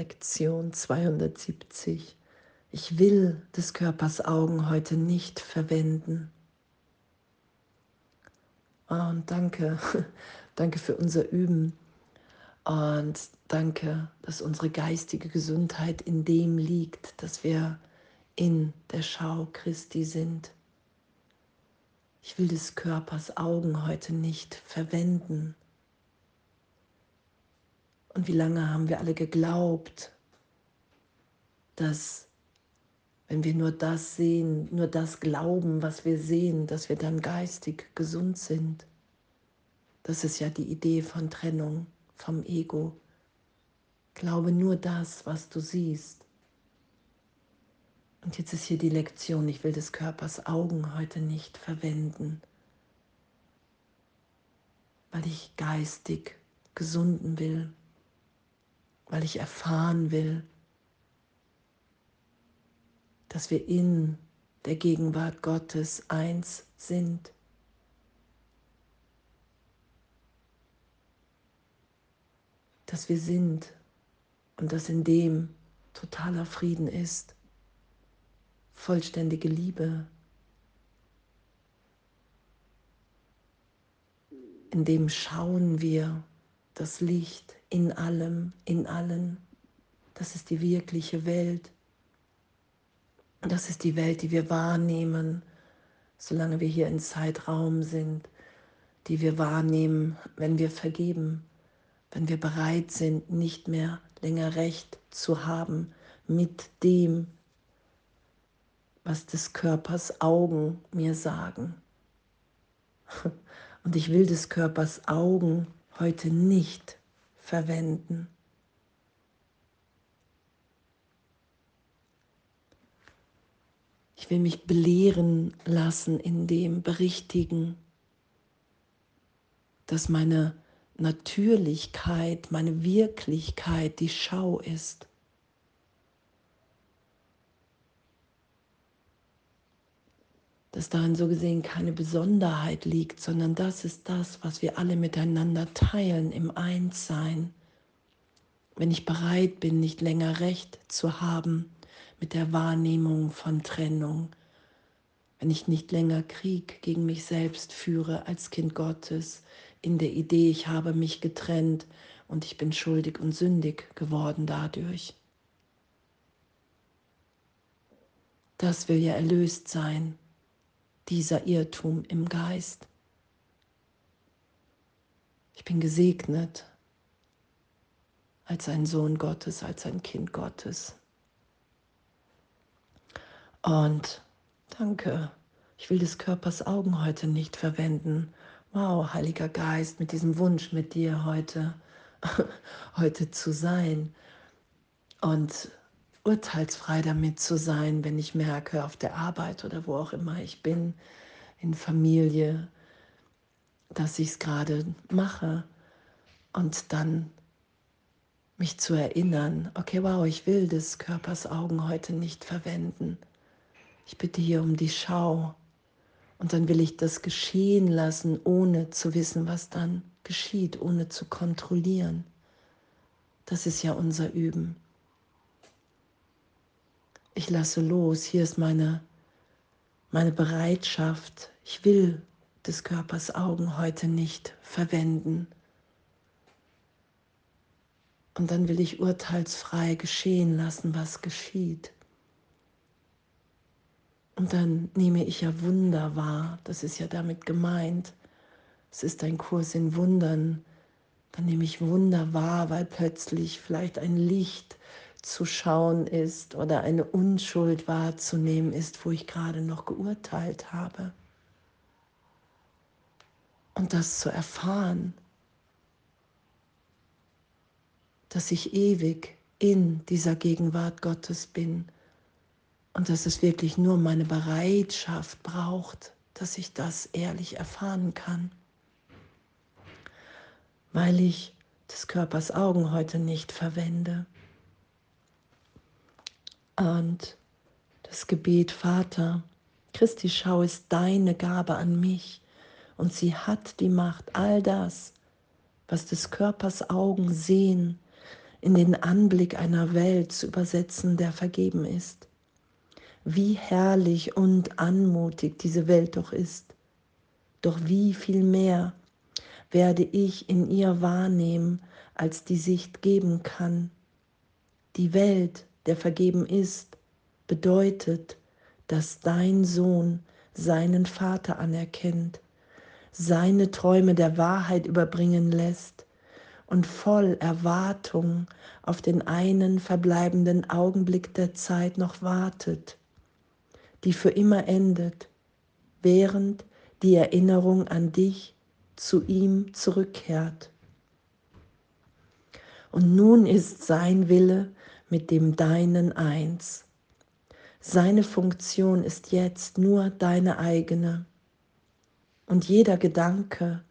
Lektion 270. Ich will des Körpers Augen heute nicht verwenden. Oh, und danke, danke für unser Üben. Und danke, dass unsere geistige Gesundheit in dem liegt, dass wir in der Schau Christi sind. Ich will des Körpers Augen heute nicht verwenden. Und wie lange haben wir alle geglaubt, dass wenn wir nur das sehen, nur das glauben, was wir sehen, dass wir dann geistig gesund sind. Das ist ja die Idee von Trennung vom Ego. Glaube nur das, was du siehst. Und jetzt ist hier die Lektion, ich will des Körpers Augen heute nicht verwenden, weil ich geistig gesunden will weil ich erfahren will, dass wir in der Gegenwart Gottes eins sind. Dass wir sind und dass in dem totaler Frieden ist, vollständige Liebe, in dem schauen wir das Licht in allem, in allen. Das ist die wirkliche Welt. Das ist die Welt, die wir wahrnehmen, solange wir hier in Zeitraum sind, die wir wahrnehmen, wenn wir vergeben, wenn wir bereit sind, nicht mehr länger Recht zu haben mit dem, was des Körpers Augen mir sagen. Und ich will des Körpers Augen heute nicht verwenden. Ich will mich belehren lassen in dem Berichtigen, dass meine Natürlichkeit, meine Wirklichkeit die Schau ist. Dass darin so gesehen keine Besonderheit liegt, sondern das ist das, was wir alle miteinander teilen im Einssein. Wenn ich bereit bin, nicht länger recht zu haben mit der Wahrnehmung von Trennung, wenn ich nicht länger Krieg gegen mich selbst führe als Kind Gottes, in der Idee, ich habe mich getrennt und ich bin schuldig und sündig geworden dadurch. Das will ja erlöst sein dieser Irrtum im Geist. Ich bin gesegnet als ein Sohn Gottes, als ein Kind Gottes. Und danke, ich will des Körpers Augen heute nicht verwenden. Wow, Heiliger Geist, mit diesem Wunsch mit dir heute, heute zu sein. Und urteilsfrei damit zu sein, wenn ich merke, auf der Arbeit oder wo auch immer ich bin, in Familie, dass ich es gerade mache und dann mich zu erinnern, okay, wow, ich will des Körpers Augen heute nicht verwenden. Ich bitte hier um die Schau und dann will ich das geschehen lassen, ohne zu wissen, was dann geschieht, ohne zu kontrollieren. Das ist ja unser Üben ich lasse los, hier ist meine, meine Bereitschaft, ich will des Körpers Augen heute nicht verwenden. Und dann will ich urteilsfrei geschehen lassen, was geschieht. Und dann nehme ich ja Wunder wahr, das ist ja damit gemeint. Es ist ein Kurs in Wundern. Dann nehme ich Wunder wahr, weil plötzlich vielleicht ein Licht zu schauen ist oder eine Unschuld wahrzunehmen ist, wo ich gerade noch geurteilt habe. Und das zu erfahren, dass ich ewig in dieser Gegenwart Gottes bin und dass es wirklich nur meine Bereitschaft braucht, dass ich das ehrlich erfahren kann, weil ich des Körpers Augen heute nicht verwende. Und das Gebet, Vater, Christi Schau ist deine Gabe an mich und sie hat die Macht, all das, was des Körpers Augen sehen, in den Anblick einer Welt zu übersetzen, der vergeben ist. Wie herrlich und anmutig diese Welt doch ist. Doch wie viel mehr werde ich in ihr wahrnehmen, als die Sicht geben kann. Die Welt, der vergeben ist, bedeutet, dass dein Sohn seinen Vater anerkennt, seine Träume der Wahrheit überbringen lässt und voll Erwartung auf den einen verbleibenden Augenblick der Zeit noch wartet, die für immer endet, während die Erinnerung an dich zu ihm zurückkehrt. Und nun ist sein Wille mit dem deinen eins. Seine Funktion ist jetzt nur deine eigene. Und jeder Gedanke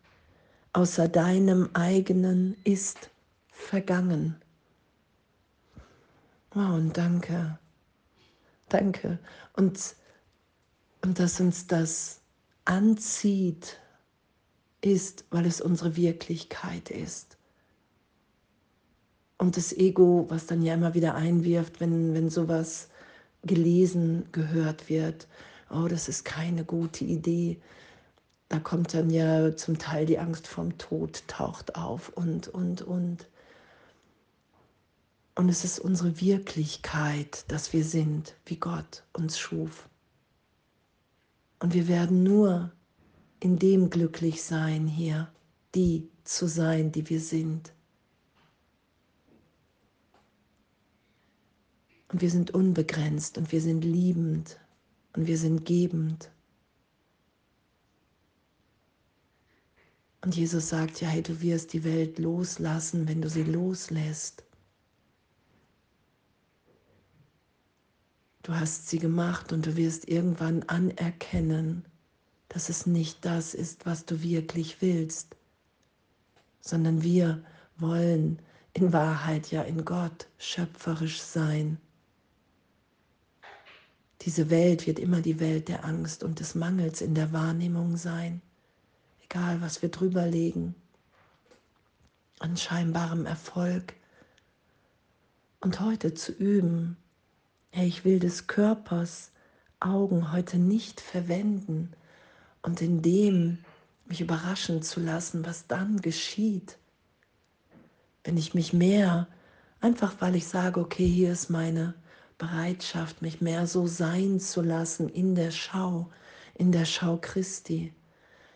außer deinem eigenen ist vergangen. Wow, und danke. Danke. Und, und dass uns das anzieht, ist, weil es unsere Wirklichkeit ist. Und das Ego, was dann ja immer wieder einwirft, wenn, wenn sowas gelesen, gehört wird, oh, das ist keine gute Idee. Da kommt dann ja zum Teil die Angst vom Tod, taucht auf und, und, und. Und es ist unsere Wirklichkeit, dass wir sind, wie Gott uns schuf. Und wir werden nur in dem glücklich sein hier, die zu sein, die wir sind. Und wir sind unbegrenzt und wir sind liebend und wir sind gebend. Und Jesus sagt ja, hey, du wirst die Welt loslassen, wenn du sie loslässt. Du hast sie gemacht und du wirst irgendwann anerkennen, dass es nicht das ist, was du wirklich willst, sondern wir wollen in Wahrheit ja in Gott schöpferisch sein. Diese Welt wird immer die Welt der Angst und des Mangels in der Wahrnehmung sein, egal was wir drüber legen, an scheinbarem Erfolg. Und heute zu üben, hey, ich will des Körpers Augen heute nicht verwenden, und in dem mich überraschen zu lassen, was dann geschieht, wenn ich mich mehr, einfach weil ich sage, okay, hier ist meine Bereitschaft, mich mehr so sein zu lassen in der Schau, in der Schau Christi.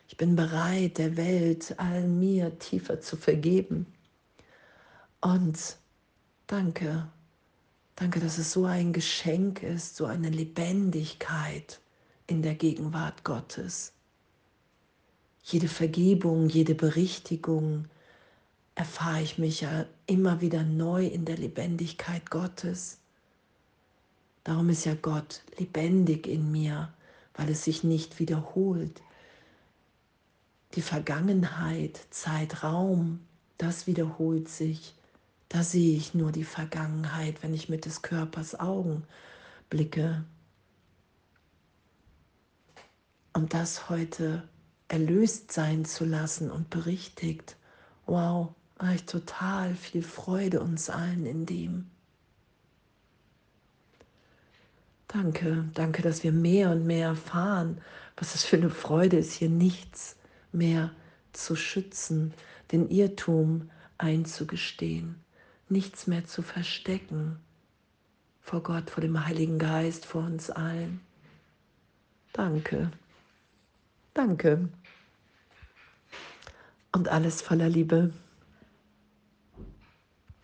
Ich bin bereit, der Welt, all mir tiefer zu vergeben. Und danke, danke, dass es so ein Geschenk ist, so eine Lebendigkeit in der Gegenwart Gottes. Jede Vergebung, jede Berichtigung erfahre ich mich ja immer wieder neu in der Lebendigkeit Gottes. Darum ist ja Gott lebendig in mir, weil es sich nicht wiederholt. Die Vergangenheit, Zeitraum, das wiederholt sich. Da sehe ich nur die Vergangenheit, wenn ich mit des Körpers Augen blicke. Und das heute erlöst sein zu lassen und berichtigt. Wow, habe ich total viel Freude uns allen in dem. Danke, danke, dass wir mehr und mehr erfahren, was es für eine Freude ist, hier nichts mehr zu schützen, den Irrtum einzugestehen, nichts mehr zu verstecken vor Gott, vor dem Heiligen Geist, vor uns allen. Danke. Danke. Und alles voller Liebe.